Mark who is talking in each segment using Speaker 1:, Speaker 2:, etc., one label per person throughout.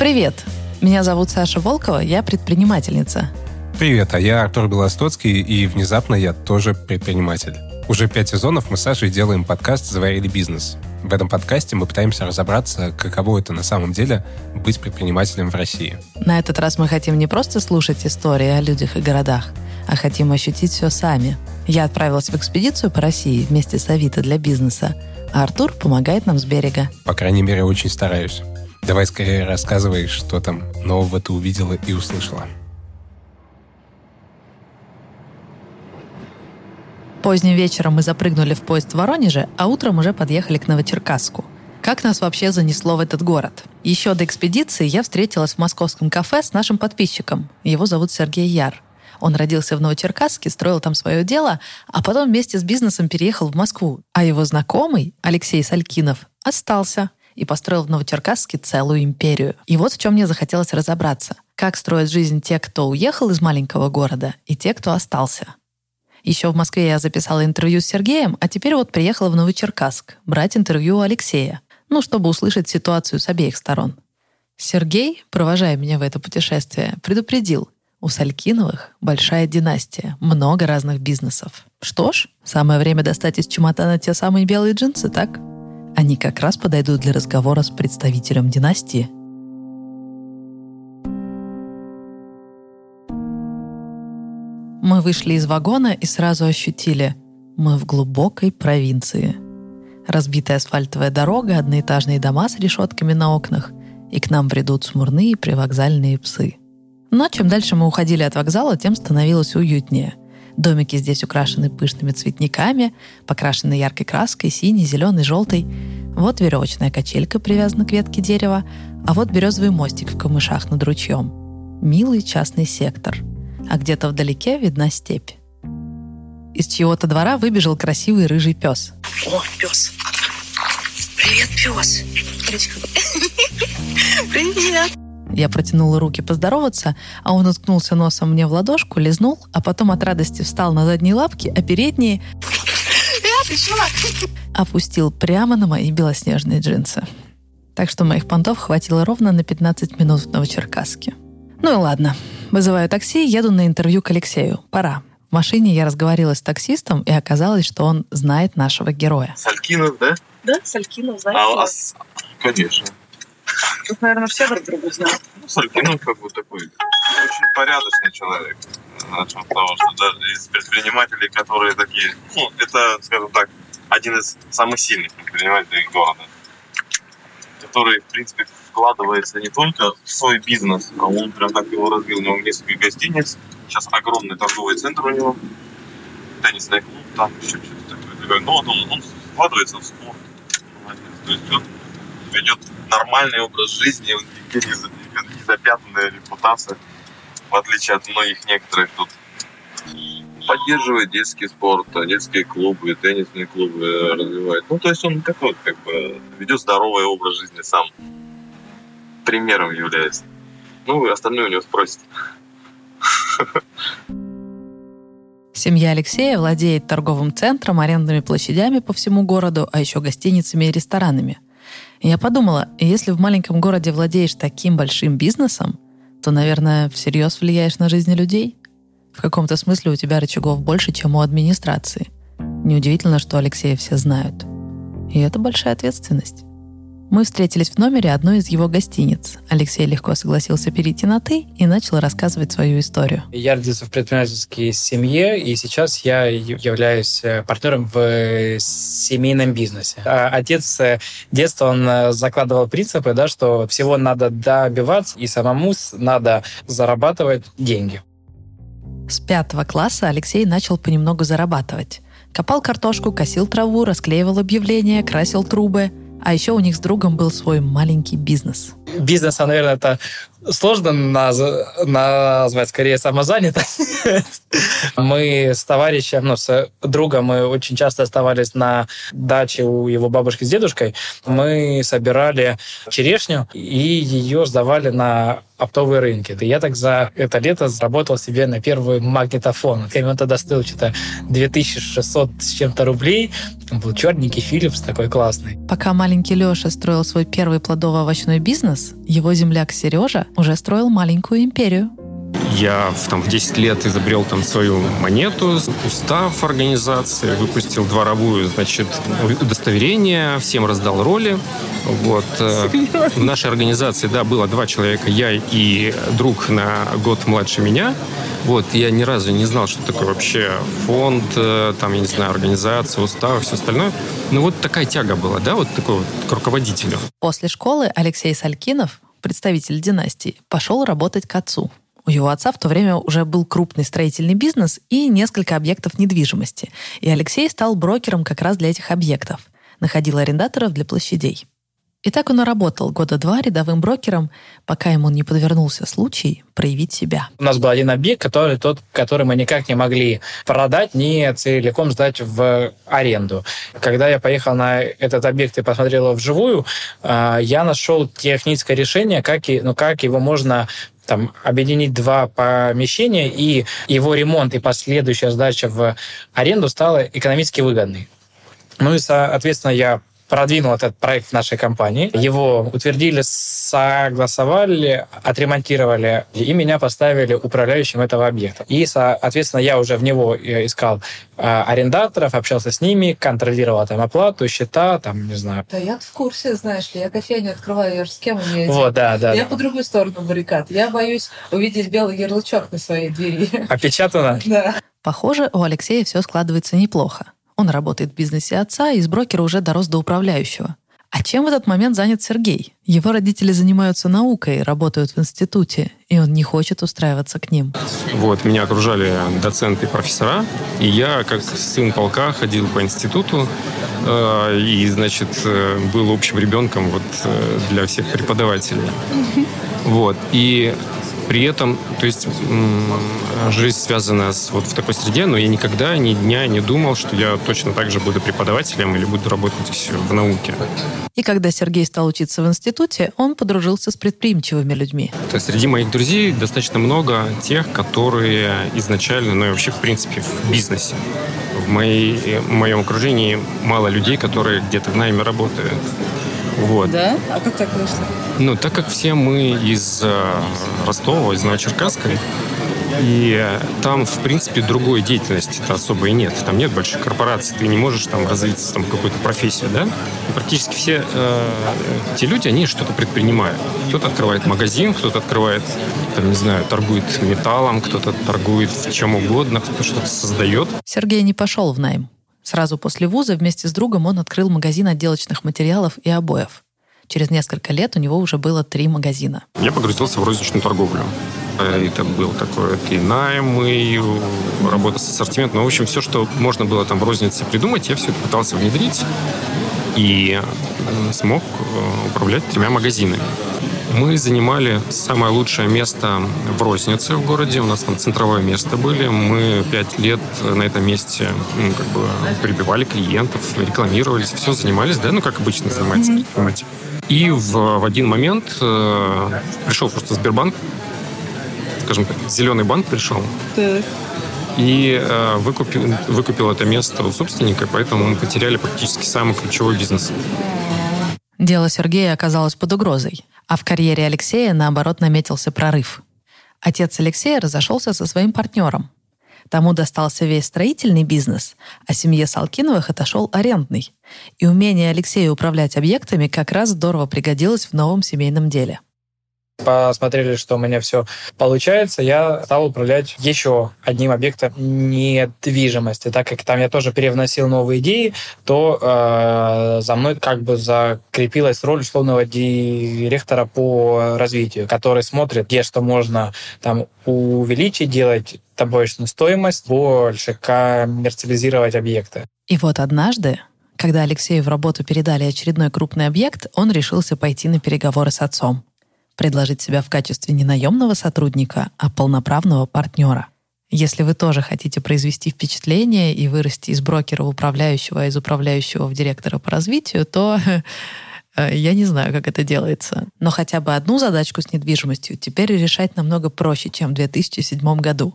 Speaker 1: Привет! Меня зовут Саша Волкова, я предпринимательница.
Speaker 2: Привет, а я Артур Белостоцкий, и внезапно я тоже предприниматель. Уже пять сезонов мы с Сашей делаем подкаст «Заварили бизнес». В этом подкасте мы пытаемся разобраться, каково это на самом деле быть предпринимателем в России.
Speaker 1: На этот раз мы хотим не просто слушать истории о людях и городах, а хотим ощутить все сами. Я отправилась в экспедицию по России вместе с Авито для бизнеса, а Артур помогает нам с берега.
Speaker 2: По крайней мере, очень стараюсь. Давай скорее рассказывай, что там нового ты увидела и услышала.
Speaker 1: Поздним вечером мы запрыгнули в поезд в Воронеже, а утром уже подъехали к Новочеркасску. Как нас вообще занесло в этот город? Еще до экспедиции я встретилась в московском кафе с нашим подписчиком. Его зовут Сергей Яр. Он родился в Новочеркасске, строил там свое дело, а потом вместе с бизнесом переехал в Москву. А его знакомый, Алексей Салькинов, остался и построил в Новочеркасске целую империю. И вот в чем мне захотелось разобраться. Как строят жизнь те, кто уехал из маленького города, и те, кто остался. Еще в Москве я записала интервью с Сергеем, а теперь вот приехала в Новочеркасск брать интервью у Алексея, ну, чтобы услышать ситуацию с обеих сторон. Сергей, провожая меня в это путешествие, предупредил, у Салькиновых большая династия, много разных бизнесов. Что ж, самое время достать из чемодана те самые белые джинсы, так? Они как раз подойдут для разговора с представителем династии – Мы вышли из вагона и сразу ощутили – мы в глубокой провинции. Разбитая асфальтовая дорога, одноэтажные дома с решетками на окнах, и к нам бредут смурные привокзальные псы. Но чем дальше мы уходили от вокзала, тем становилось уютнее. Домики здесь украшены пышными цветниками, покрашены яркой краской, синей, зеленой, желтой. Вот веревочная качелька привязана к ветке дерева, а вот березовый мостик в камышах над ручьем. Милый частный сектор – а где-то вдалеке видна степь. Из чьего-то двора выбежал красивый рыжий пес.
Speaker 3: О, пес. Привет, пес. Привет.
Speaker 1: Я протянула руки поздороваться, а он уткнулся носом мне в ладошку, лизнул, а потом от радости встал на задние лапки, а передние опустил прямо на мои белоснежные джинсы. Так что моих понтов хватило ровно на 15 минут в Новочеркасске. Ну и ладно, Вызываю такси, еду на интервью к Алексею. Пора. В машине я разговаривала с таксистом, и оказалось, что он знает нашего героя.
Speaker 4: Салькинов, да?
Speaker 3: Да, Салькинов, знаете.
Speaker 4: А, а, конечно.
Speaker 3: Тут, наверное, все друг друга знают.
Speaker 4: Ну, Салькинов как бы такой очень порядочный человек. Начнем с того, что даже из предпринимателей, которые такие, ну, это, скажем так, один из самых сильных предпринимателей города, который, в принципе, вкладывается не только в свой бизнес, а он прям так его развил. У него несколько гостиниц, сейчас огромный торговый центр у него, теннисный клуб, там еще что-то такое. Но вот он, он вкладывается в спорт. То есть он ведет нормальный образ жизни, он нигде не, запятнанная репутация, в отличие от многих некоторых тут поддерживает детский спорт, детские клубы, теннисные клубы развивает. Ну, то есть он как вот, как бы ведет здоровый образ жизни сам примером является. Ну, и остальное у него спросят.
Speaker 1: Семья Алексея владеет торговым центром, арендными площадями по всему городу, а еще гостиницами и ресторанами. Я подумала, если в маленьком городе владеешь таким большим бизнесом, то, наверное, всерьез влияешь на жизни людей. В каком-то смысле у тебя рычагов больше, чем у администрации. Неудивительно, что Алексея все знают. И это большая ответственность. Мы встретились в номере одной из его гостиниц. Алексей легко согласился перейти на «ты» и начал рассказывать свою историю.
Speaker 5: Я родился в предпринимательской семье, и сейчас я являюсь э, партнером в э, семейном бизнесе. А отец с э, детства он закладывал принципы, да, что всего надо добиваться, и самому надо зарабатывать деньги.
Speaker 1: С пятого класса Алексей начал понемногу зарабатывать. Копал картошку, косил траву, расклеивал объявления, красил трубы – а еще у них с другом был свой маленький бизнес.
Speaker 5: Бизнес, а, наверное, это сложно наз... назвать, скорее самозанято. Мы с товарищем, ну, с другом, мы очень часто оставались на даче у его бабушки с дедушкой. Мы собирали черешню и ее сдавали на оптовые рынки. И я так за это лето заработал себе на первый магнитофон. Он тогда стоил что-то 2600 с чем-то рублей. Он был черненький Philips, такой классный.
Speaker 1: Пока маленький Леша строил свой первый плодово-овощной бизнес, его земляк Сережа уже строил маленькую империю.
Speaker 6: Я в, там, в 10 лет изобрел там свою монету, устав организации, выпустил дворовую, значит, удостоверение, всем раздал роли. Вот. э, В нашей организации, да, было два человека, я и друг на год младше меня. Вот, я ни разу не знал, что такое вообще фонд, э, там, я не знаю, организация, устав, все остальное. Ну, вот такая тяга была, да, вот такой вот к руководителю.
Speaker 1: После школы Алексей Салькинов, представитель династии, пошел работать к отцу. У его отца в то время уже был крупный строительный бизнес и несколько объектов недвижимости. И Алексей стал брокером как раз для этих объектов. Находил арендаторов для площадей. И так он и работал года два рядовым брокером, пока ему не подвернулся случай проявить себя.
Speaker 5: У нас был один объект, который тот, который мы никак не могли продать, не целиком сдать в аренду. Когда я поехал на этот объект и посмотрел его вживую, а, я нашел техническое решение, как, ну, как его можно там, объединить два помещения, и его ремонт и последующая сдача в аренду стала экономически выгодной. Ну и, соответственно, я продвинул этот проект в нашей компании. Его утвердили, согласовали, отремонтировали, и меня поставили управляющим этого объекта. И, соответственно, я уже в него э, искал э, арендаторов, общался с ними, контролировал там оплату, счета, там, не знаю.
Speaker 7: Да я в курсе, знаешь ли, я кофейню открываю, я же с кем имею
Speaker 5: Вот, да, да.
Speaker 7: Я
Speaker 5: да.
Speaker 7: по другую сторону баррикад. Я боюсь увидеть белый ярлычок на своей двери.
Speaker 5: Опечатано?
Speaker 7: Да.
Speaker 1: Похоже, у Алексея все складывается неплохо. Он работает в бизнесе отца и из брокера уже дорос до управляющего. А чем в этот момент занят Сергей? Его родители занимаются наукой, работают в институте, и он не хочет устраиваться к ним.
Speaker 6: Вот, меня окружали доценты и профессора, и я, как сын полка, ходил по институту, э, и, значит, э, был общим ребенком вот, э, для всех преподавателей. Вот, и при этом, то есть жизнь связана с, вот в такой среде, но я никогда ни дня не думал, что я точно так же буду преподавателем или буду работать в науке.
Speaker 1: И когда Сергей стал учиться в институте, он подружился с предприимчивыми людьми.
Speaker 6: То есть среди моих друзей достаточно много тех, которые изначально, ну и вообще, в принципе, в бизнесе. В, моей, в моем окружении мало людей, которые где-то в найме работают. Вот.
Speaker 7: Да? А как так вышло?
Speaker 6: Ну, так как все мы из э, Ростова, из Новочеркасска, и там, в принципе, другой деятельности-то особо и нет. Там нет больших корпораций, ты не можешь там развиться там, какую-то профессию, да? И практически все э, те люди, они что-то предпринимают. Кто-то открывает магазин, кто-то открывает, там, не знаю, торгует металлом, кто-то торгует в чем угодно, кто-то что-то создает.
Speaker 1: Сергей не пошел в найм. Сразу после вуза вместе с другом он открыл магазин отделочных материалов и обоев. Через несколько лет у него уже было три магазина.
Speaker 6: Я погрузился в розничную торговлю. Это был такой и найм, и работа с ассортиментом. Ну, в общем, все, что можно было там в рознице придумать, я все это пытался внедрить и смог э, управлять тремя магазинами. Мы занимали самое лучшее место в рознице в городе. У нас там центровое место были. Мы пять лет на этом месте ну, как бы прибивали клиентов, рекламировались, все занимались, да, ну, как обычно занимается предприниматель. И в, в один момент э, пришел просто Сбербанк, скажем так, зеленый банк пришел и э, выкупил, выкупил это место у собственника, поэтому мы потеряли практически самый ключевой бизнес.
Speaker 1: Дело Сергея оказалось под угрозой, а в карьере Алексея, наоборот, наметился прорыв. Отец Алексея разошелся со своим партнером. Тому достался весь строительный бизнес, а семье Салкиновых отошел арендный. И умение Алексея управлять объектами как раз здорово пригодилось в новом семейном деле.
Speaker 5: Посмотрели, что у меня все получается, я стал управлять еще одним объектом недвижимости. Так как там я тоже перевносил новые идеи, то э, за мной как бы закрепилась роль условного директора по развитию, который смотрит, где что можно там увеличить, делать добавочную стоимость, больше коммерциализировать объекты.
Speaker 1: И вот однажды, когда Алексею в работу передали очередной крупный объект, он решился пойти на переговоры с отцом. Предложить себя в качестве не наемного сотрудника, а полноправного партнера. Если вы тоже хотите произвести впечатление и вырасти из брокера в управляющего, а из управляющего в директора по развитию, то э, я не знаю, как это делается. Но хотя бы одну задачку с недвижимостью теперь решать намного проще, чем в 2007 году.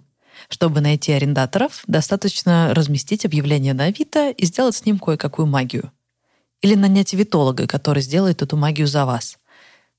Speaker 1: Чтобы найти арендаторов, достаточно разместить объявление на Авито и сделать с ним кое-какую магию. Или нанять витолога, который сделает эту магию за вас.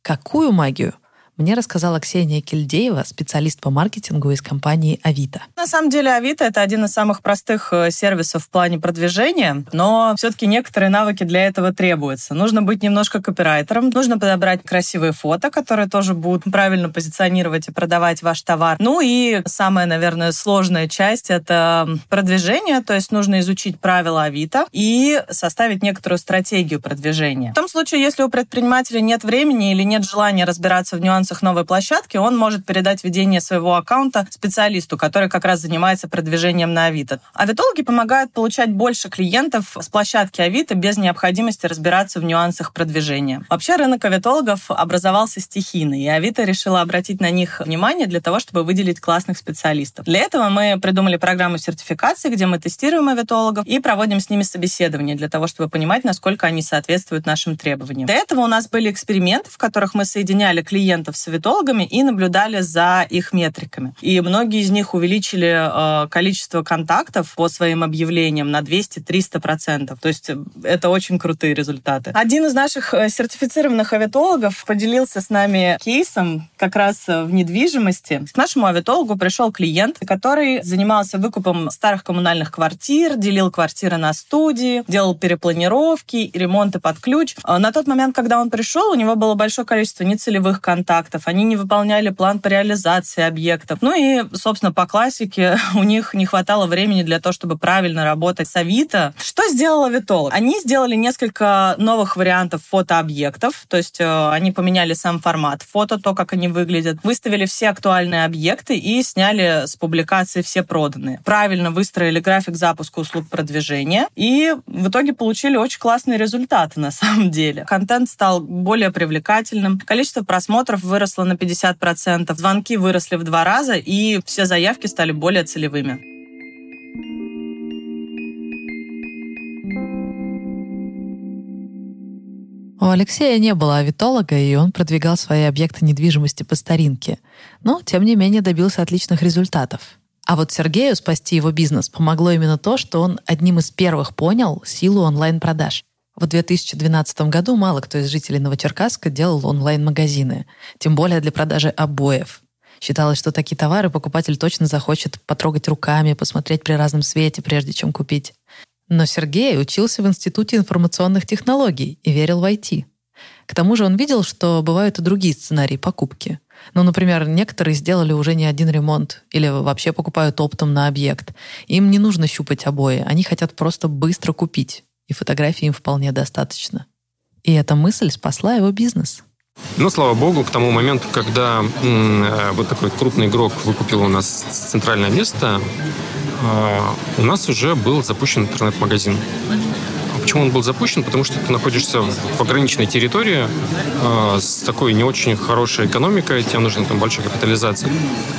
Speaker 1: Какую магию? Мне рассказала Ксения Кильдеева, специалист по маркетингу из компании Авито.
Speaker 8: На самом деле Авито — это один из самых простых э, сервисов в плане продвижения, но все-таки некоторые навыки для этого требуются. Нужно быть немножко копирайтером, нужно подобрать красивые фото, которые тоже будут правильно позиционировать и продавать ваш товар. Ну и самая, наверное, сложная часть — это продвижение, то есть нужно изучить правила Авито и составить некоторую стратегию продвижения. В том случае, если у предпринимателя нет времени или нет желания разбираться в нюансах нюансах новой площадки, он может передать ведение своего аккаунта специалисту, который как раз занимается продвижением на Авито. Авитологи помогают получать больше клиентов с площадки Авито без необходимости разбираться в нюансах продвижения. Вообще рынок авитологов образовался стихийно, и Авито решила обратить на них внимание для того, чтобы выделить классных специалистов. Для этого мы придумали программу сертификации, где мы тестируем авитологов и проводим с ними собеседование для того, чтобы понимать, насколько они соответствуют нашим требованиям. До этого у нас были эксперименты, в которых мы соединяли клиентов с советологами и наблюдали за их метриками. И многие из них увеличили э, количество контактов по своим объявлениям на 200-300%. То есть э, это очень крутые результаты. Один из наших э, сертифицированных авиатологов поделился с нами кейсом как раз в недвижимости. К нашему авиатологу пришел клиент, который занимался выкупом старых коммунальных квартир, делил квартиры на студии, делал перепланировки, ремонты под ключ. На тот момент, когда он пришел, у него было большое количество нецелевых контактов, контрактов, они не выполняли план по реализации объектов. Ну и, собственно, по классике у них не хватало времени для того, чтобы правильно работать с Авито. Что сделал Авитолог? Они сделали несколько новых вариантов фотообъектов, то есть э, они поменяли сам формат фото, то, как они выглядят, выставили все актуальные объекты и сняли с публикации все проданные. Правильно выстроили график запуска услуг продвижения и в итоге получили очень классные результаты на самом деле. Контент стал более привлекательным, количество просмотров выросло на 50%, звонки выросли в два раза, и все заявки стали более целевыми.
Speaker 1: У Алексея не было авитолога, и он продвигал свои объекты недвижимости по старинке. Но, тем не менее, добился отличных результатов. А вот Сергею спасти его бизнес помогло именно то, что он одним из первых понял силу онлайн-продаж. В 2012 году мало кто из жителей Новочеркасска делал онлайн-магазины, тем более для продажи обоев. Считалось, что такие товары покупатель точно захочет потрогать руками, посмотреть при разном свете, прежде чем купить. Но Сергей учился в Институте информационных технологий и верил в IT. К тому же он видел, что бывают и другие сценарии покупки. Ну, например, некоторые сделали уже не один ремонт или вообще покупают оптом на объект. Им не нужно щупать обои, они хотят просто быстро купить и фотографий им вполне достаточно. И эта мысль спасла его бизнес.
Speaker 6: Ну, слава богу, к тому моменту, когда э, вот такой крупный игрок выкупил у нас центральное место, э, у нас уже был запущен интернет-магазин. Почему он был запущен? Потому что ты находишься в пограничной территории э, с такой не очень хорошей экономикой, тебе нужна там большая капитализация.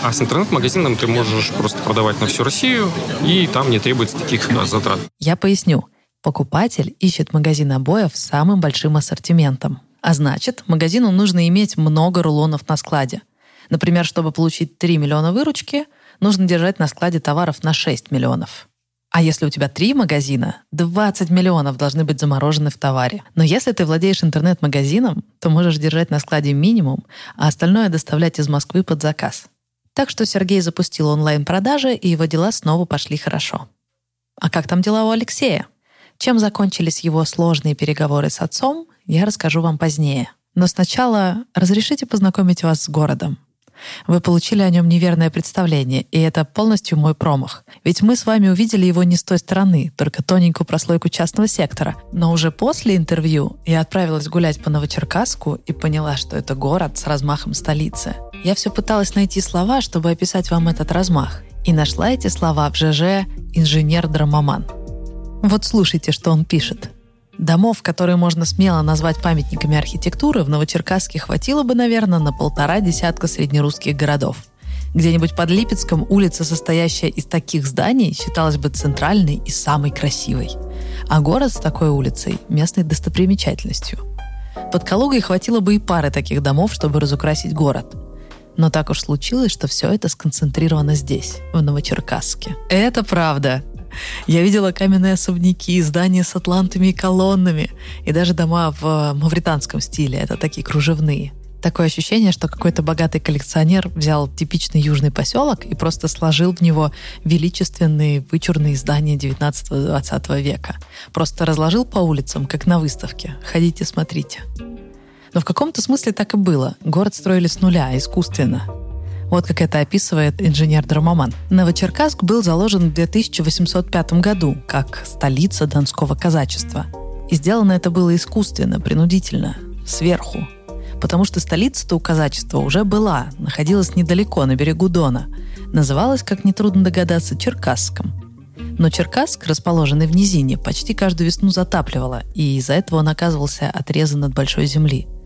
Speaker 6: А с интернет-магазином ты можешь просто продавать на всю Россию, и там не требуется таких да, затрат.
Speaker 1: Я поясню. Покупатель ищет магазин обоев с самым большим ассортиментом. А значит, магазину нужно иметь много рулонов на складе. Например, чтобы получить 3 миллиона выручки, нужно держать на складе товаров на 6 миллионов. А если у тебя три магазина, 20 миллионов должны быть заморожены в товаре. Но если ты владеешь интернет-магазином, то можешь держать на складе минимум, а остальное доставлять из Москвы под заказ. Так что Сергей запустил онлайн-продажи, и его дела снова пошли хорошо. А как там дела у Алексея? Чем закончились его сложные переговоры с отцом, я расскажу вам позднее. Но сначала разрешите познакомить вас с городом. Вы получили о нем неверное представление, и это полностью мой промах. Ведь мы с вами увидели его не с той стороны, только тоненькую прослойку частного сектора. Но уже после интервью я отправилась гулять по Новочеркасску и поняла, что это город с размахом столицы. Я все пыталась найти слова, чтобы описать вам этот размах. И нашла эти слова в ЖЖ «Инженер-драмоман». Вот слушайте, что он пишет. Домов, которые можно смело назвать памятниками архитектуры, в Новочеркасске хватило бы, наверное, на полтора десятка среднерусских городов. Где-нибудь под Липецком улица, состоящая из таких зданий, считалась бы центральной и самой красивой. А город с такой улицей – местной достопримечательностью. Под Калугой хватило бы и пары таких домов, чтобы разукрасить город. Но так уж случилось, что все это сконцентрировано здесь, в Новочеркасске. Это правда. Я видела каменные особняки, здания с атлантами и колоннами, и даже дома в мавританском стиле, это такие кружевные. Такое ощущение, что какой-то богатый коллекционер взял типичный южный поселок и просто сложил в него величественные вычурные здания 19-20 века. Просто разложил по улицам, как на выставке. Ходите, смотрите. Но в каком-то смысле так и было. Город строили с нуля, искусственно. Вот как это описывает инженер Драмаман. Новочеркасск был заложен в 2805 году как столица донского казачества. И сделано это было искусственно, принудительно, сверху. Потому что столица-то у казачества уже была, находилась недалеко, на берегу Дона. Называлась, как нетрудно догадаться, Черкасском. Но Черкасск, расположенный в низине, почти каждую весну затапливало, и из-за этого он оказывался отрезан от большой земли –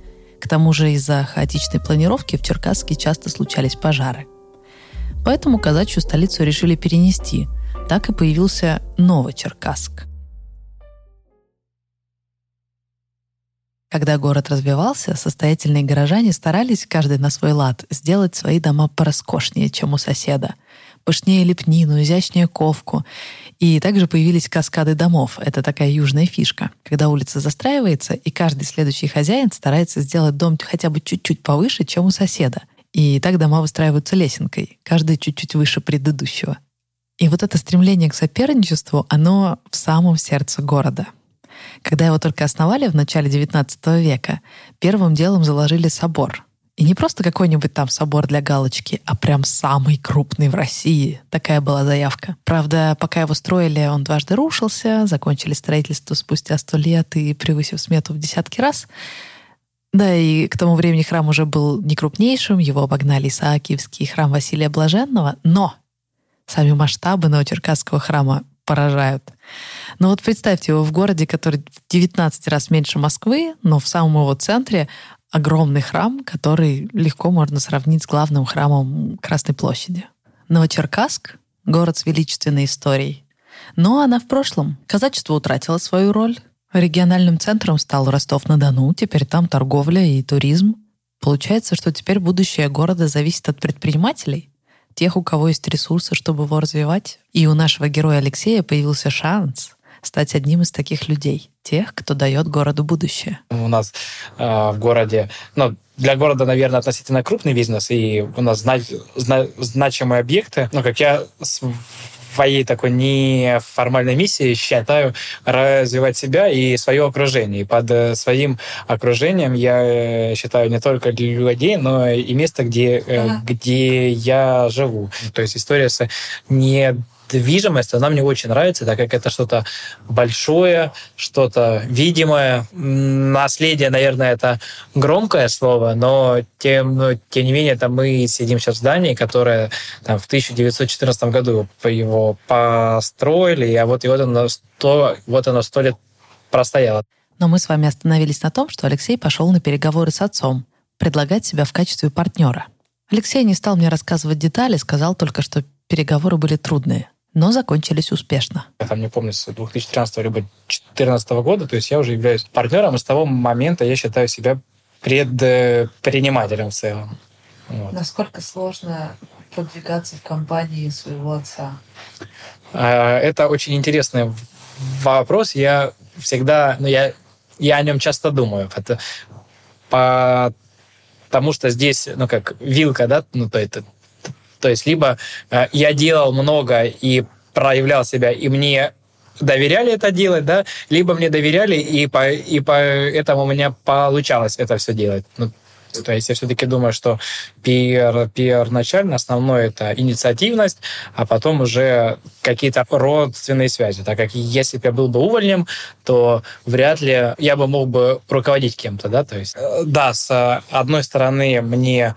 Speaker 1: к тому же из-за хаотичной планировки в Черкасске часто случались пожары. Поэтому казачью столицу решили перенести. Так и появился Новочеркасск. Когда город развивался, состоятельные горожане старались, каждый на свой лад, сделать свои дома пороскошнее, чем у соседа. Пышнее лепнину, изящнее ковку. И также появились каскады домов. Это такая южная фишка. Когда улица застраивается, и каждый следующий хозяин старается сделать дом хотя бы чуть-чуть повыше, чем у соседа. И так дома выстраиваются лесенкой, каждый чуть-чуть выше предыдущего. И вот это стремление к соперничеству, оно в самом сердце города. Когда его только основали в начале XIX века, первым делом заложили собор — и не просто какой-нибудь там собор для галочки, а прям самый крупный в России. Такая была заявка. Правда, пока его строили, он дважды рушился, закончили строительство спустя сто лет и превысив смету в десятки раз. Да, и к тому времени храм уже был не крупнейшим, его обогнали Исаакиевский храм Василия Блаженного, но сами масштабы Новочеркасского храма поражают. Но вот представьте его в городе, который в 19 раз меньше Москвы, но в самом его центре огромный храм, который легко можно сравнить с главным храмом Красной площади. Новочеркасск — город с величественной историей. Но она в прошлом. Казачество утратило свою роль. Региональным центром стал Ростов-на-Дону, теперь там торговля и туризм. Получается, что теперь будущее города зависит от предпринимателей, тех, у кого есть ресурсы, чтобы его развивать. И у нашего героя Алексея появился шанс стать одним из таких людей, тех, кто дает городу будущее.
Speaker 5: У нас э, в городе, ну, для города, наверное, относительно крупный бизнес, и у нас зна- зна- значимые объекты. Ну, как я своей такой неформальной миссией считаю развивать себя и свое окружение. И под э, своим окружением я э, считаю не только людей, но и место, где, ага. где я живу. То есть история с не движимость, она мне очень нравится, так как это что-то большое, что-то видимое. Наследие, наверное, это громкое слово, но тем, но, тем не менее, там мы сидим сейчас в здании, которое там, в 1914 году его построили, а вот, и вот, оно сто, вот оно сто лет простояло.
Speaker 1: Но мы с вами остановились на том, что Алексей пошел на переговоры с отцом, предлагать себя в качестве партнера. Алексей не стал мне рассказывать детали, сказал только, что переговоры были трудные но закончились успешно.
Speaker 5: Я там не помню, с 2013 либо 2014 года, то есть я уже являюсь партнером, и с того момента я считаю себя предпринимателем в целом.
Speaker 7: Вот. Насколько сложно продвигаться в компании своего отца?
Speaker 5: А, это очень интересный вопрос. Я всегда, ну, я, я о нем часто думаю. Это, потому что здесь, ну, как вилка, да, ну, то это то есть либо э, я делал много и проявлял себя, и мне доверяли это делать, да, либо мне доверяли, и по, и по этому у меня получалось это все делать. Ну, то есть я все-таки думаю, что пиар, пиар начально основное это инициативность, а потом уже какие-то родственные связи. Так как если бы я был бы увольнем, то вряд ли я бы мог бы руководить кем-то, да, то есть э, да, с одной стороны мне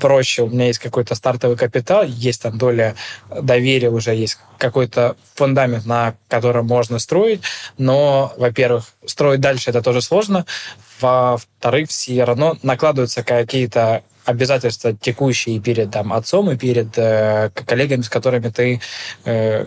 Speaker 5: проще, у меня есть какой-то стартовый капитал, есть там доля доверия уже, есть какой-то фундамент, на котором можно строить, но, во-первых, строить дальше это тоже сложно, во-вторых, все равно накладываются какие-то обязательства текущие перед там, отцом и перед э, коллегами, с которыми ты э,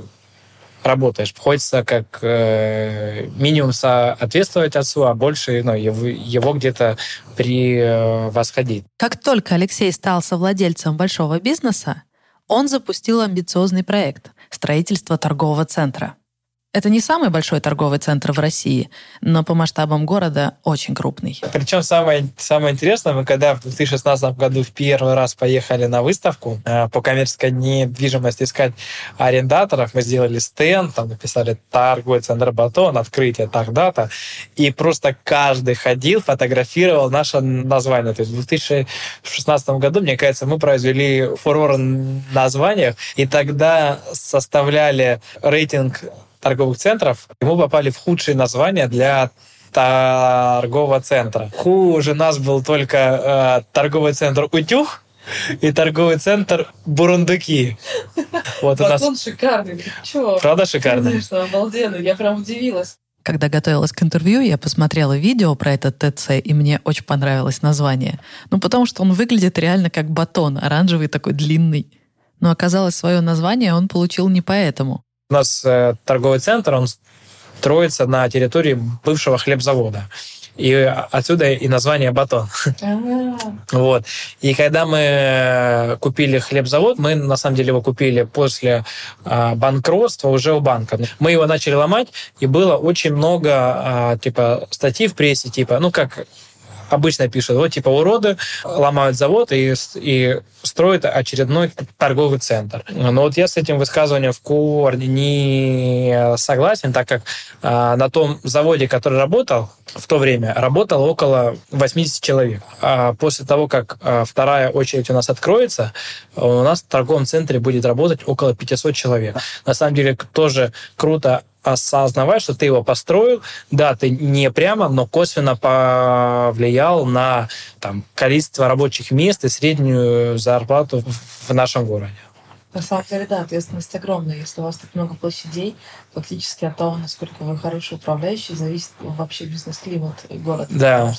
Speaker 5: работаешь. Хочется как э, минимум соответствовать отцу, а больше ну, его, его где-то превосходить.
Speaker 1: Как только Алексей стал совладельцем большого бизнеса, он запустил амбициозный проект — строительство торгового центра. Это не самый большой торговый центр в России, но по масштабам города очень крупный.
Speaker 5: Причем самое, самое интересное, мы когда в 2016 году в первый раз поехали на выставку э, по коммерческой недвижимости искать арендаторов, мы сделали стенд, там написали торговый центр Батон, открытие тогда-то, и просто каждый ходил, фотографировал наше название. То есть в 2016 году, мне кажется, мы произвели фурор названиях, и тогда составляли рейтинг торговых центров, мы попали в худшие названия для торгового центра. Хуже нас был только э, торговый центр «Утюг», и торговый центр Бурундуки.
Speaker 7: Вот у нас... шикарный. Чего?
Speaker 5: Правда шикарный?
Speaker 7: Конечно, обалденный. Я прям удивилась.
Speaker 1: Когда готовилась к интервью, я посмотрела видео про этот ТЦ, и мне очень понравилось название. Ну, потому что он выглядит реально как батон, оранжевый такой длинный. Но оказалось, свое название он получил не поэтому.
Speaker 5: У нас э, торговый центр, он строится на территории бывшего хлебзавода. И отсюда и название батон. вот. И когда мы купили хлебзавод, мы на самом деле его купили после а, банкротства уже у банка. Мы его начали ломать, и было очень много а, типа статей в прессе, типа, ну как обычно пишут, вот типа уроды ломают завод и, и строят очередной торговый центр. Но вот я с этим высказыванием в корне не согласен, так как а, на том заводе, который работал в то время, работало около 80 человек. А после того, как а, вторая очередь у нас откроется, у нас в торговом центре будет работать около 500 человек. На самом деле тоже круто осознавать, что ты его построил, да, ты не прямо, но косвенно повлиял на там, количество рабочих мест и среднюю зарплату в нашем городе.
Speaker 7: На самом деле, да, ответственность огромная. Если у вас так много площадей, фактически от того, насколько вы хороший управляющий, зависит вообще бизнес-климат города.
Speaker 5: Да.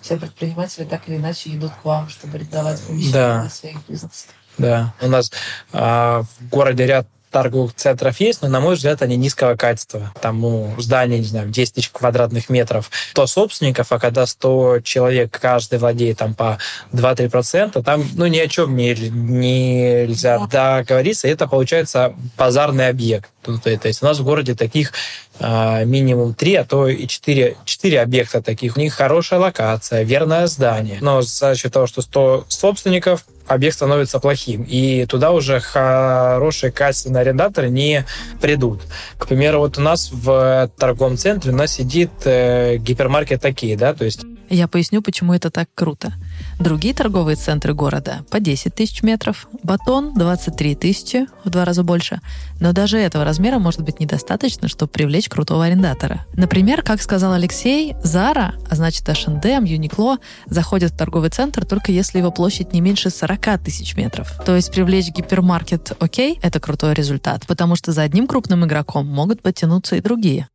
Speaker 7: Все предприниматели так или иначе идут к вам, чтобы арендовать помещения
Speaker 5: да.
Speaker 7: для своих бизнесов.
Speaker 5: Да. У нас а, в городе ряд торговых центров есть, но, на мой взгляд, они низкого качества. Там, ну, здание, не знаю, 10 тысяч квадратных метров. 100 собственников, а когда 100 человек, каждый владеет там по 2-3%, там, ну, ни о чем не, нельзя договориться, это получается базарный объект. То есть у нас в городе таких а, минимум три, а то и четыре, четыре объекта таких. У них хорошая локация, верное здание. Но за счет того, что 100 собственников, объект становится плохим. И туда уже хорошие качественные арендаторы не придут. К примеру, вот у нас в торговом центре у нас сидит э, гипермаркет такие, да, то есть
Speaker 1: я поясню, почему это так круто. Другие торговые центры города по 10 тысяч метров, батон 23 тысячи, в два раза больше. Но даже этого размера может быть недостаточно, чтобы привлечь крутого арендатора. Например, как сказал Алексей, Zara, а значит H&M, Uniqlo, заходят в торговый центр только если его площадь не меньше 40 тысяч метров. То есть привлечь гипермаркет окей, это крутой результат, потому что за одним крупным игроком могут подтянуться и другие.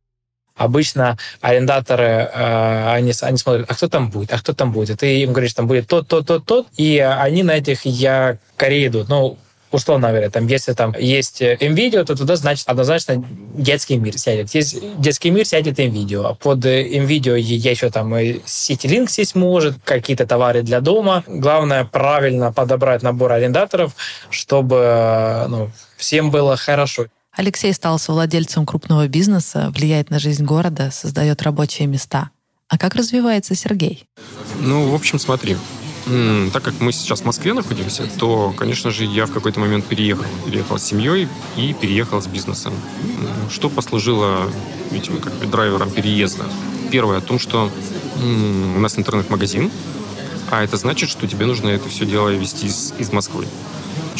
Speaker 5: Обычно арендаторы, э, они, они смотрят, а кто там будет, а кто там будет. И ты им говоришь, там будет тот, тот, тот, тот, и они на этих якоре идут. Ну, условно говоря, там, если там есть NVIDIA, то туда, значит, однозначно детский мир сядет. Если детский мир сядет NVIDIA. А под NVIDIA я еще там CityLink сесть может, какие-то товары для дома. Главное, правильно подобрать набор арендаторов, чтобы ну, всем было хорошо.
Speaker 1: Алексей стал совладельцем крупного бизнеса, влияет на жизнь города, создает рабочие места. А как развивается Сергей?
Speaker 6: Ну, в общем, смотри. Так как мы сейчас в Москве находимся, то, конечно же, я в какой-то момент переехал. Переехал с семьей и переехал с бизнесом. Что послужило этим как бы драйвером переезда? Первое о том, что у нас интернет-магазин, а это значит, что тебе нужно это все дело вести из, из Москвы.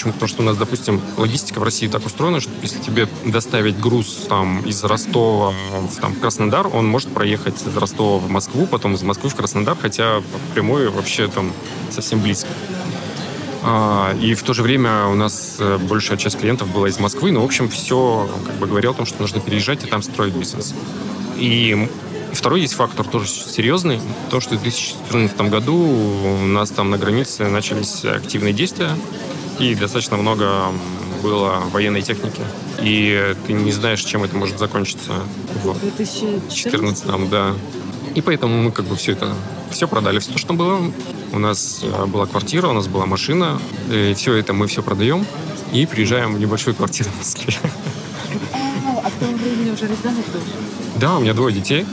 Speaker 6: Почему? Потому что у нас, допустим, логистика в России так устроена, что если тебе доставить груз там, из Ростова в там, Краснодар, он может проехать из Ростова в Москву, потом из Москвы в Краснодар, хотя прямой вообще там совсем близко. А, и в то же время у нас э, большая часть клиентов была из Москвы, но, в общем, все как бы говорил о том, что нужно переезжать и там строить бизнес. И Второй есть фактор тоже серьезный. То, что в 2014 году у нас там на границе начались активные действия и достаточно много было военной техники. И ты не знаешь, чем это может закончиться в 2014 да. И поэтому мы как бы все это все продали, все, что было. У нас э, была квартира, у нас была машина. И все это мы все продаем и приезжаем в небольшую квартиру в Москве.
Speaker 7: А в том времени уже ребенок тоже?
Speaker 6: Да, у меня двое детей.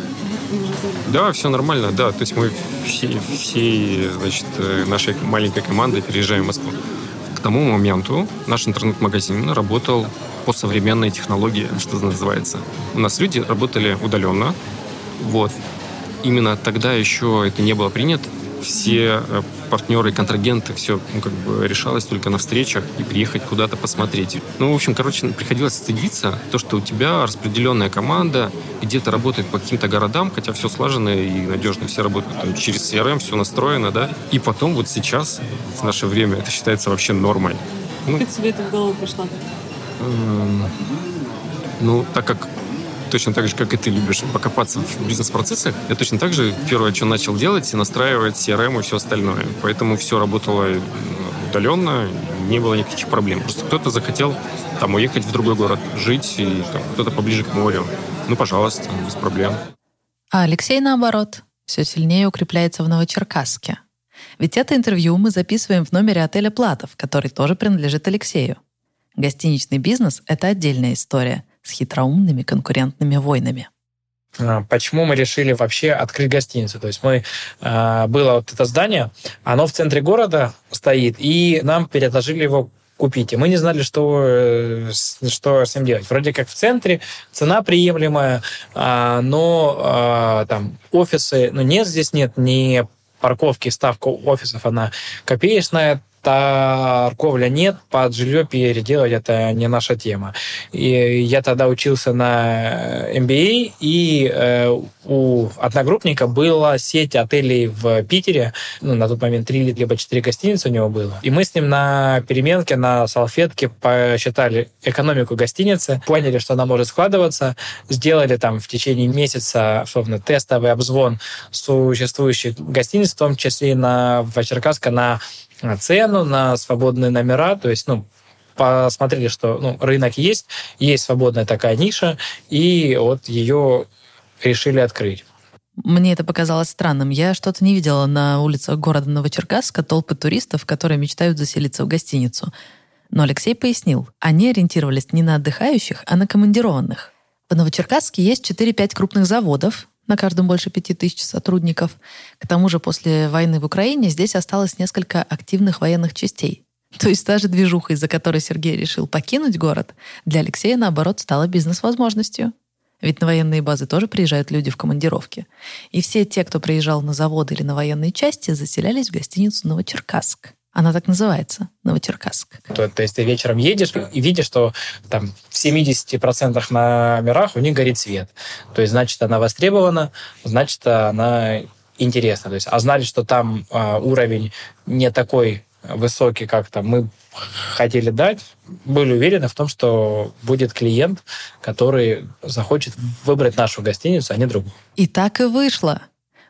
Speaker 6: Да, все нормально, да. То есть мы всей, всей значит, э, нашей маленькой командой переезжаем в Москву. Тому моменту наш интернет-магазин работал по современной технологии, что называется. У нас люди работали удаленно. Вот. Именно тогда еще это не было принято все э, партнеры и контрагенты, все ну, как бы решалось только на встречах и приехать куда-то посмотреть. Ну, в общем, короче, приходилось стыдиться то, что у тебя распределенная команда где-то работает по каким-то городам, хотя все слажено и надежно, все работают там, через CRM, все настроено, да. И потом вот сейчас, в наше время, это считается вообще нормой.
Speaker 7: Ну, как тебе это в голову пришло?
Speaker 6: Эм, ну, так как точно так же, как и ты любишь покопаться в бизнес-процессах, я точно так же первое, что начал делать, настраивать CRM и все остальное. Поэтому все работало удаленно, не было никаких проблем. Просто кто-то захотел там уехать в другой город, жить, и там, кто-то поближе к морю. Ну, пожалуйста, без проблем.
Speaker 1: А Алексей, наоборот, все сильнее укрепляется в Новочеркасске. Ведь это интервью мы записываем в номере отеля «Платов», который тоже принадлежит Алексею. Гостиничный бизнес — это отдельная история — с хитроумными конкурентными войнами.
Speaker 5: А, почему мы решили вообще открыть гостиницу? То есть мы а, было вот это здание, оно в центре города стоит, и нам переложили его купить. И мы не знали, что, э, что с ним делать. Вроде как в центре, цена приемлемая, а, но там офисы, ну нет, здесь нет ни парковки, ставка офисов, она копеечная, торговля нет, под жилье переделать это не наша тема. И я тогда учился на MBA, и э, у одногруппника была сеть отелей в Питере, ну, на тот момент три либо четыре гостиницы у него было. И мы с ним на переменке, на салфетке посчитали экономику гостиницы, поняли, что она может складываться, сделали там в течение месяца, условно, тестовый обзвон существующих гостиниц, в том числе и на в Черкасске, на цену на свободные номера, то есть, ну, посмотрели, что ну, рынок есть, есть свободная такая ниша, и вот ее решили открыть.
Speaker 1: Мне это показалось странным. Я что-то не видела на улицах города Новочеркасска толпы туристов, которые мечтают заселиться в гостиницу. Но Алексей пояснил, они ориентировались не на отдыхающих, а на командированных. В Новочеркасске есть 4-5 крупных заводов, на каждом больше пяти тысяч сотрудников. К тому же после войны в Украине здесь осталось несколько активных военных частей. То есть даже движуха, из-за которой Сергей решил покинуть город, для Алексея, наоборот, стала бизнес-возможностью. Ведь на военные базы тоже приезжают люди в командировке. И все те, кто приезжал на заводы или на военные части, заселялись в гостиницу «Новочеркасск». Она так называется, Новочеркасск.
Speaker 5: То, то есть ты вечером едешь и видишь, что там в 70% номерах у них горит свет. То есть, значит, она востребована, значит, она интересна. То есть, а знали, что там а, уровень не такой высокий, как там мы хотели дать, были уверены в том, что будет клиент, который захочет выбрать нашу гостиницу, а не другую.
Speaker 1: И так и вышло.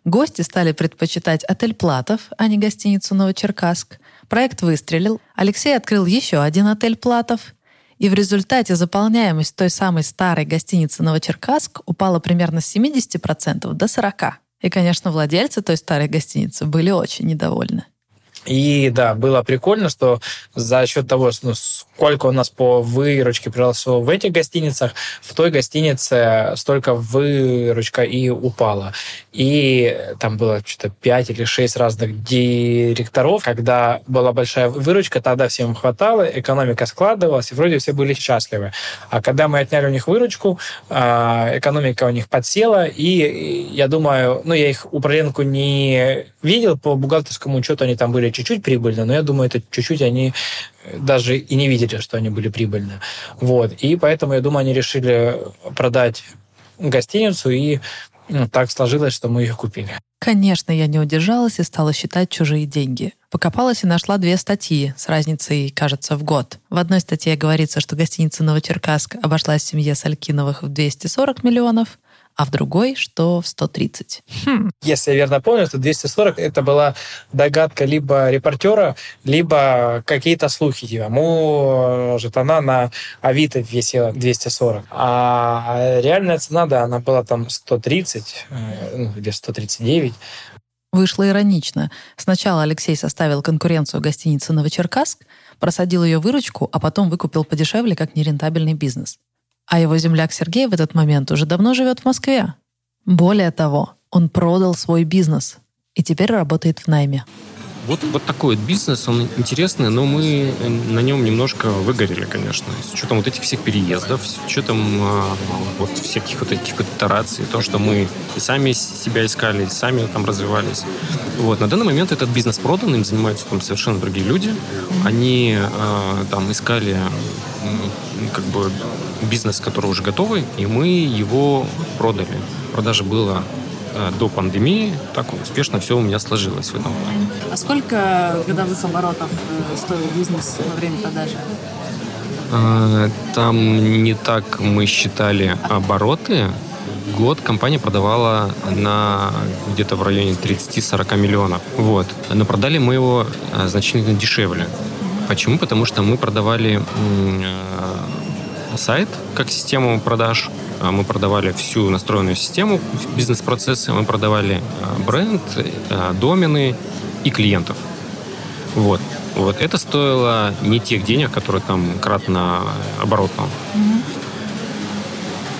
Speaker 1: Гости стали предпочитать отель Платов, а не гостиницу Новочеркасск. Проект выстрелил. Алексей открыл еще один отель Платов. И в результате заполняемость той самой старой гостиницы Новочеркасск упала примерно с 70% до 40%. И, конечно, владельцы той старой гостиницы были очень недовольны.
Speaker 5: И да, было прикольно, что за счет того, ну, сколько у нас по выручке приросло в этих гостиницах, в той гостинице столько выручка и упала. И там было что-то 5 или 6 разных директоров. Когда была большая выручка, тогда всем хватало, экономика складывалась, и вроде все были счастливы. А когда мы отняли у них выручку, а, экономика у них подсела, и я думаю, ну, я их управленку не видел, по бухгалтерскому учету они там были чуть-чуть прибыльны, но я думаю, это чуть-чуть они даже и не видели, что они были прибыльны. Вот. И поэтому, я думаю, они решили продать гостиницу, и так сложилось, что мы их купили.
Speaker 1: Конечно, я не удержалась и стала считать чужие деньги. Покопалась и нашла две статьи с разницей, кажется, в год. В одной статье говорится, что гостиница «Новочеркасск» обошлась семье Салькиновых в 240 миллионов, а в другой, что в 130.
Speaker 5: Хм. Если я верно помню, то 240 это была догадка либо репортера, либо какие-то слухи. Типа, может, она на Авито весила 240. А реальная цена, да, она была там 130 э, ну, или 139.
Speaker 1: Вышло иронично. Сначала Алексей составил конкуренцию гостинице «Новочеркасск», просадил ее выручку, а потом выкупил подешевле как нерентабельный бизнес. А его земляк Сергей в этот момент уже давно живет в Москве. Более того, он продал свой бизнес и теперь работает в найме.
Speaker 6: Вот, вот такой вот бизнес, он интересный, но мы на нем немножко выгорели, конечно. С учетом вот этих всех переездов, с учетом э, вот всяких вот этих итераций, то, что мы и сами себя искали, и сами там развивались. Вот. На данный момент этот бизнес продан, им занимаются там совершенно другие люди. Они э, там искали как бы бизнес, который уже готовый, и мы его продали. Продажа была Э, до пандемии так успешно все у меня сложилось в этом плане.
Speaker 7: А сколько годовых оборотов э, стоил бизнес во время продажи?
Speaker 6: Э, там не так мы считали обороты. Год компания продавала на где-то в районе 30-40 миллионов. Вот. Но продали мы его значительно дешевле. Почему? Потому что мы продавали сайт как систему продаж, а, мы продавали всю настроенную систему бизнес-процессы, мы продавали а, бренд, а, домены и клиентов. Вот. Вот это стоило не тех денег, которые там кратно оборотно. Mm-hmm.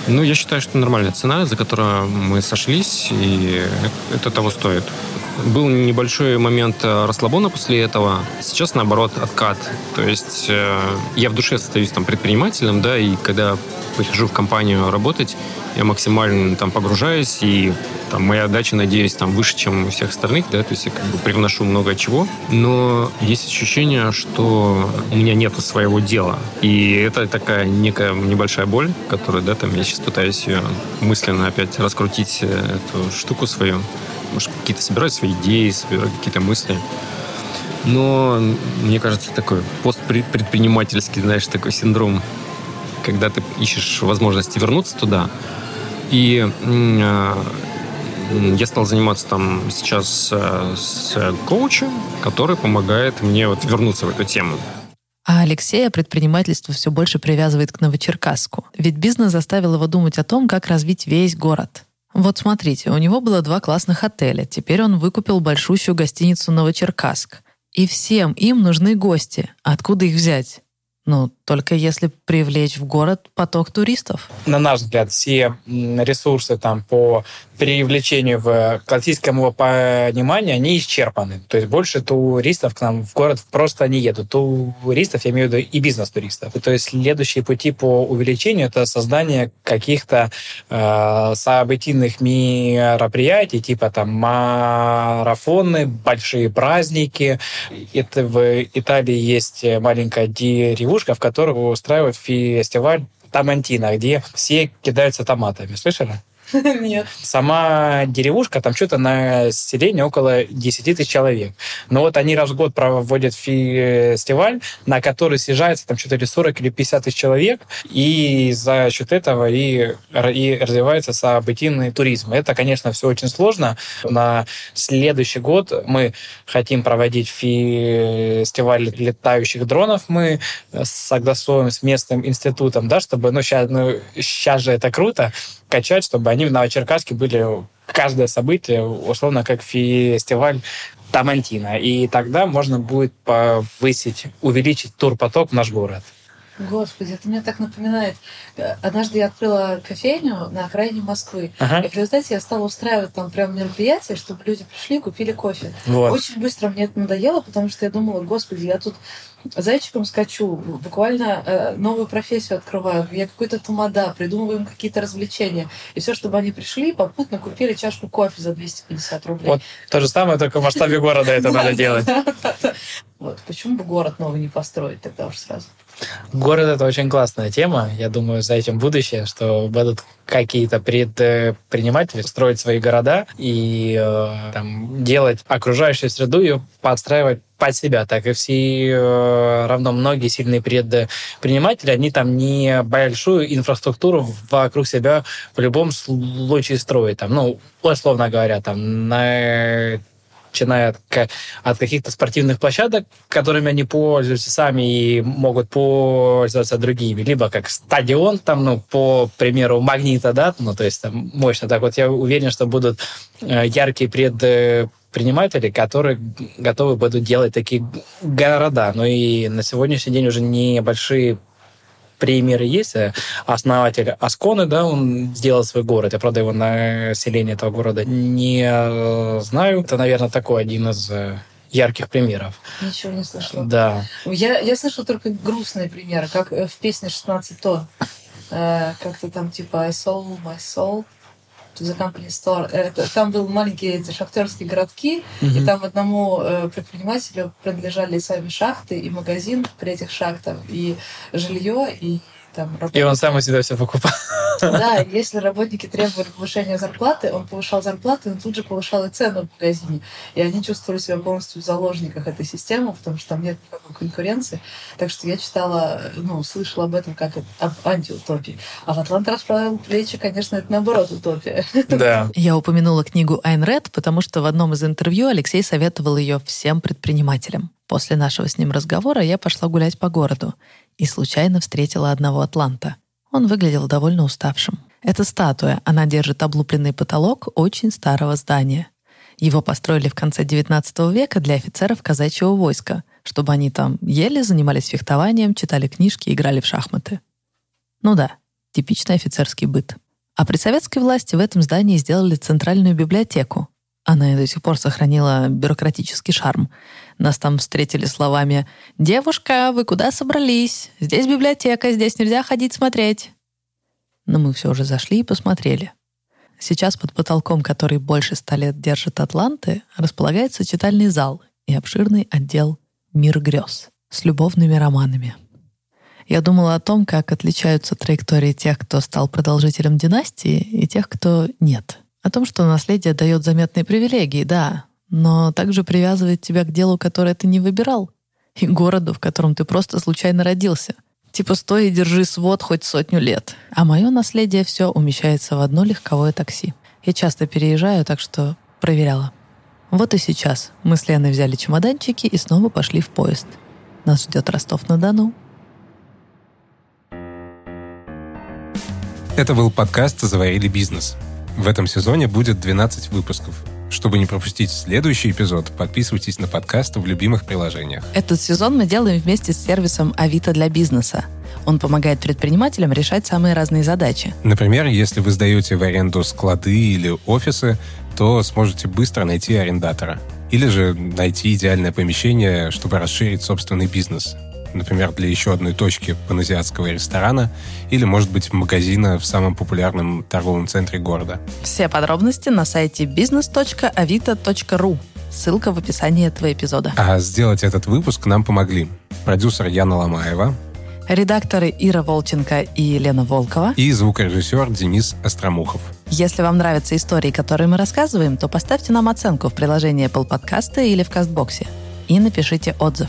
Speaker 6: Ну, я считаю, что нормальная цена, за которую мы сошлись, и это того стоит. Был небольшой момент расслабона после этого. Сейчас, наоборот, откат. То есть э, я в душе остаюсь там предпринимателем, да, и когда прихожу в компанию работать, я максимально там погружаюсь, и там моя отдача, надеюсь, там выше, чем у всех остальных, да, то есть я как бы привношу много чего, но есть ощущение, что у меня нет своего дела, и это такая некая небольшая боль, которую, да, там я сейчас пытаюсь ее мысленно опять раскрутить э, эту штуку свою, может, какие-то собирать свои идеи, собирать какие-то мысли, но, мне кажется, такой постпредпринимательский, знаешь, такой синдром когда ты ищешь возможности вернуться туда. И э, я стал заниматься там сейчас э, с коучем, который помогает мне вот вернуться в эту тему.
Speaker 1: А Алексея предпринимательство все больше привязывает к Новочеркасску. Ведь бизнес заставил его думать о том, как развить весь город. Вот смотрите, у него было два классных отеля. Теперь он выкупил большущую гостиницу Новочеркасск. И всем им нужны гости. Откуда их взять? Ну, только если привлечь в город поток туристов.
Speaker 5: На наш взгляд, все ресурсы там по привлечению в классическому пониманию, они исчерпаны. То есть больше туристов к нам в город просто не едут. Туристов, я имею в виду и бизнес-туристов. То есть следующие пути по увеличению — это создание каких-то э, событийных мероприятий, типа там марафоны, большие праздники. Это в Италии есть маленькая деревушка, в которой устраивают фестиваль Тамантина, где все кидаются томатами. Слышали?
Speaker 7: Нет.
Speaker 5: Сама деревушка, там что-то население около 10 тысяч человек. Но вот они раз в год проводят фестиваль, на который съезжается там что-то или 40 или 50 тысяч человек, и за счет этого и, и развивается событийный туризм. Это, конечно, все очень сложно. На следующий год мы хотим проводить фестиваль летающих дронов. Мы согласуем с местным институтом, да, чтобы, ну, сейчас, ну, сейчас же это круто, качать, чтобы они в Новочеркасске были каждое событие, условно, как фестиваль Тамантина. И тогда можно будет повысить, увеличить турпоток в наш город.
Speaker 7: Господи, это мне так напоминает. Однажды я открыла кофейню на окраине Москвы. Ага. И в результате я стала устраивать там прям мероприятия, чтобы люди пришли, купили кофе. Вот. Очень быстро мне это надоело, потому что я думала, господи, я тут зайчиком скачу, буквально э, новую профессию открываю, я какой-то тамада, придумываем какие-то развлечения. И все, чтобы они пришли, попутно купили чашку кофе за 250 рублей.
Speaker 5: Вот то же самое, только в масштабе города это надо делать.
Speaker 7: Вот почему бы город новый не построить тогда уже сразу?
Speaker 5: Город — это очень классная тема. Я думаю, за этим будущее, что будут какие-то предприниматели строить свои города и э, там, делать окружающую среду и подстраивать под себя, так и все э, равно многие сильные предприниматели, они там не большую инфраструктуру вокруг себя в любом случае строят. Там, ну, условно говоря, там на начиная от, от каких-то спортивных площадок, которыми они пользуются сами и могут пользоваться другими, либо как стадион, там, ну, по примеру, магнита, да, ну, то есть там мощно. Так вот, я уверен, что будут э, яркие предприниматели, которые готовы будут делать такие города. Ну и на сегодняшний день уже небольшие примеры есть. Основатель Асконы, да, он сделал свой город. Я, правда, его население этого города не знаю. Это, наверное, такой один из ярких примеров.
Speaker 7: Ничего не слышала.
Speaker 5: Да.
Speaker 7: Я, я слышала только грустные примеры, как в песне «16 тонн». Э, как-то там типа «I sold my soul» the company store. Это, там был маленькие эти шахтерские городки, mm-hmm. и там одному э, предпринимателю принадлежали сами шахты и магазин при этих шахтах, и жилье, и там
Speaker 5: работники. И он сам у себя все покупал.
Speaker 7: Да, если работники требовали повышения зарплаты, он повышал зарплаты, но тут же повышал и цену в магазине. И они чувствовали себя полностью в заложниках этой системы, потому что там нет никакой конкуренции. Так что я читала, ну, слышала об этом как об антиутопии. А в Атлант расправил плечи, конечно, это наоборот утопия.
Speaker 5: Да.
Speaker 1: Я упомянула книгу Айн Ред, потому что в одном из интервью Алексей советовал ее всем предпринимателям. После нашего с ним разговора я пошла гулять по городу и случайно встретила одного атланта. Он выглядел довольно уставшим. Это статуя, она держит облупленный потолок очень старого здания. Его построили в конце XIX века для офицеров казачьего войска, чтобы они там ели, занимались фехтованием, читали книжки, играли в шахматы. Ну да, типичный офицерский быт. А при советской власти в этом здании сделали центральную библиотеку. Она и до сих пор сохранила бюрократический шарм. Нас там встретили словами «Девушка, вы куда собрались? Здесь библиотека, здесь нельзя ходить смотреть». Но мы все уже зашли и посмотрели. Сейчас под потолком, который больше ста лет держит Атланты, располагается читальный зал и обширный отдел «Мир грез» с любовными романами. Я думала о том, как отличаются траектории тех, кто стал продолжителем династии, и тех, кто нет. О том, что наследие дает заметные привилегии, да, но также привязывает тебя к делу, которое ты не выбирал, и городу, в котором ты просто случайно родился. Типа стой и держи свод хоть сотню лет. А мое наследие все умещается в одно легковое такси. Я часто переезжаю, так что проверяла. Вот и сейчас мы с Леной взяли чемоданчики и снова пошли в поезд. Нас ждет Ростов-на-Дону.
Speaker 2: Это был подкаст «Заварили бизнес». В этом сезоне будет 12 выпусков – чтобы не пропустить следующий эпизод, подписывайтесь на подкаст в любимых приложениях.
Speaker 1: Этот сезон мы делаем вместе с сервисом Авито для бизнеса. Он помогает предпринимателям решать самые разные задачи.
Speaker 2: Например, если вы сдаете в аренду склады или офисы, то сможете быстро найти арендатора. Или же найти идеальное помещение, чтобы расширить собственный бизнес например, для еще одной точки паназиатского ресторана или, может быть, магазина в самом популярном торговом центре города.
Speaker 1: Все подробности на сайте business.avito.ru. Ссылка в описании этого эпизода.
Speaker 2: А сделать этот выпуск нам помогли продюсер Яна Ломаева,
Speaker 1: редакторы Ира Волченко и Лена Волкова
Speaker 2: и звукорежиссер Денис Остромухов.
Speaker 1: Если вам нравятся истории, которые мы рассказываем, то поставьте нам оценку в приложении Apple Podcasts или в Кастбоксе и напишите отзыв.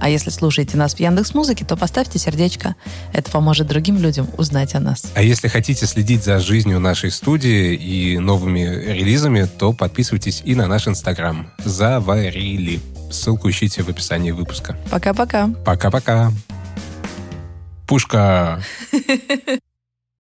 Speaker 1: А если слушаете нас в Яндекс Музыке, то поставьте сердечко. Это поможет другим людям узнать о нас.
Speaker 2: А если хотите следить за жизнью нашей студии и новыми релизами, то подписывайтесь и на наш Инстаграм. Заварили. Ссылку ищите в описании выпуска.
Speaker 1: Пока-пока.
Speaker 2: Пока-пока. Пушка.